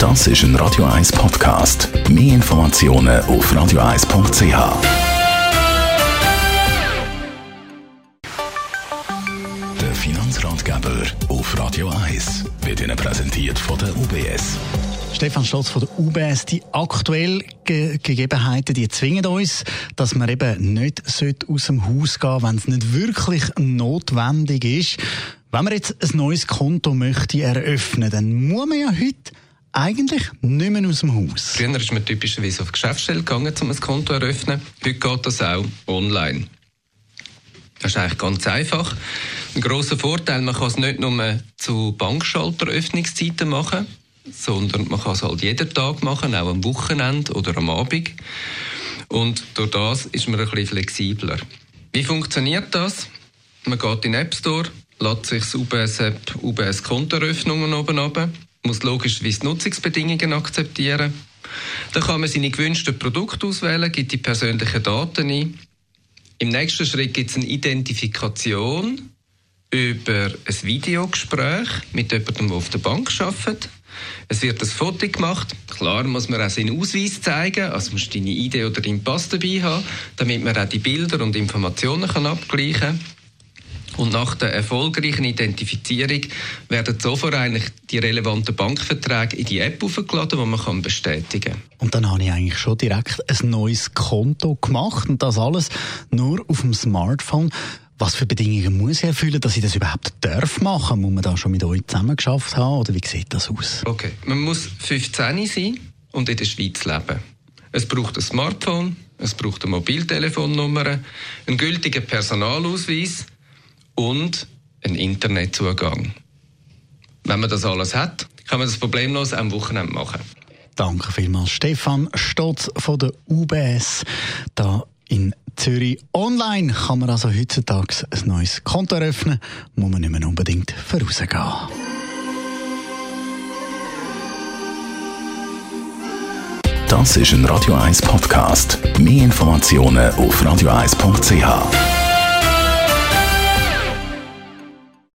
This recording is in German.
Das ist ein Radio 1 Podcast. Mehr Informationen auf radio1.ch. Der Finanzratgeber auf Radio 1 wird Ihnen präsentiert von der UBS. Stefan Stolz von der UBS, die aktuellen Ge Gegebenheiten, die zwingen uns, dass man eben nicht aus dem Haus gehen wenn es nicht wirklich notwendig ist. Wenn man jetzt ein neues Konto möchte eröffnen, dann muss man ja heute eigentlich nicht mehr aus dem Haus. Früher ist man typischerweise auf die Geschäftsstelle gegangen, um ein Konto zu eröffnen. Heute geht das auch online. Das ist eigentlich ganz einfach. Ein grosser Vorteil, man kann es nicht nur zu Bankschalteröffnungszeiten machen, sondern man kann es halt jeden Tag machen, auch am Wochenende oder am Abend. Und durch das ist man ein bisschen flexibler. Wie funktioniert das? Man geht in den App Store, lädt sich das UBS-App UBS-Kontoeröffnungen oben runter, muss logischerweise Nutzungsbedingungen akzeptieren. Dann kann man seine gewünschten Produkte auswählen, gibt die persönlichen Daten ein. Im nächsten Schritt gibt es eine Identifikation über ein Videogespräch mit jemandem, der auf der Bank arbeitet. Es wird ein Foto gemacht. Klar muss man auch seinen Ausweis zeigen, also musst deine Idee oder deinen Pass dabei haben, damit man auch die Bilder und Informationen kann abgleichen kann. Und nach der erfolgreichen Identifizierung werden sofort eigentlich die relevanten Bankverträge in die App aufgeladen, die man kann bestätigen kann. Und dann habe ich eigentlich schon direkt ein neues Konto gemacht und das alles nur auf dem Smartphone. Was für Bedingungen muss ich erfüllen, dass ich das überhaupt darf machen? Muss man da schon mit euch zusammen geschafft haben oder wie sieht das aus? Okay, man muss 15 sein und in der Schweiz leben. Es braucht ein Smartphone, es braucht eine Mobiltelefonnummer, einen gültigen Personalausweis und einen Internetzugang. Wenn man das alles hat, kann man das problemlos am Wochenende machen. Danke vielmals, Stefan Stotz von der UBS. Da in Zürich. Online kann man also heutzutage ein neues Konto eröffnen, muss man nicht mehr unbedingt vorausgehen. Das ist ein Radio 1 Podcast. Mehr Informationen auf radio1.ch.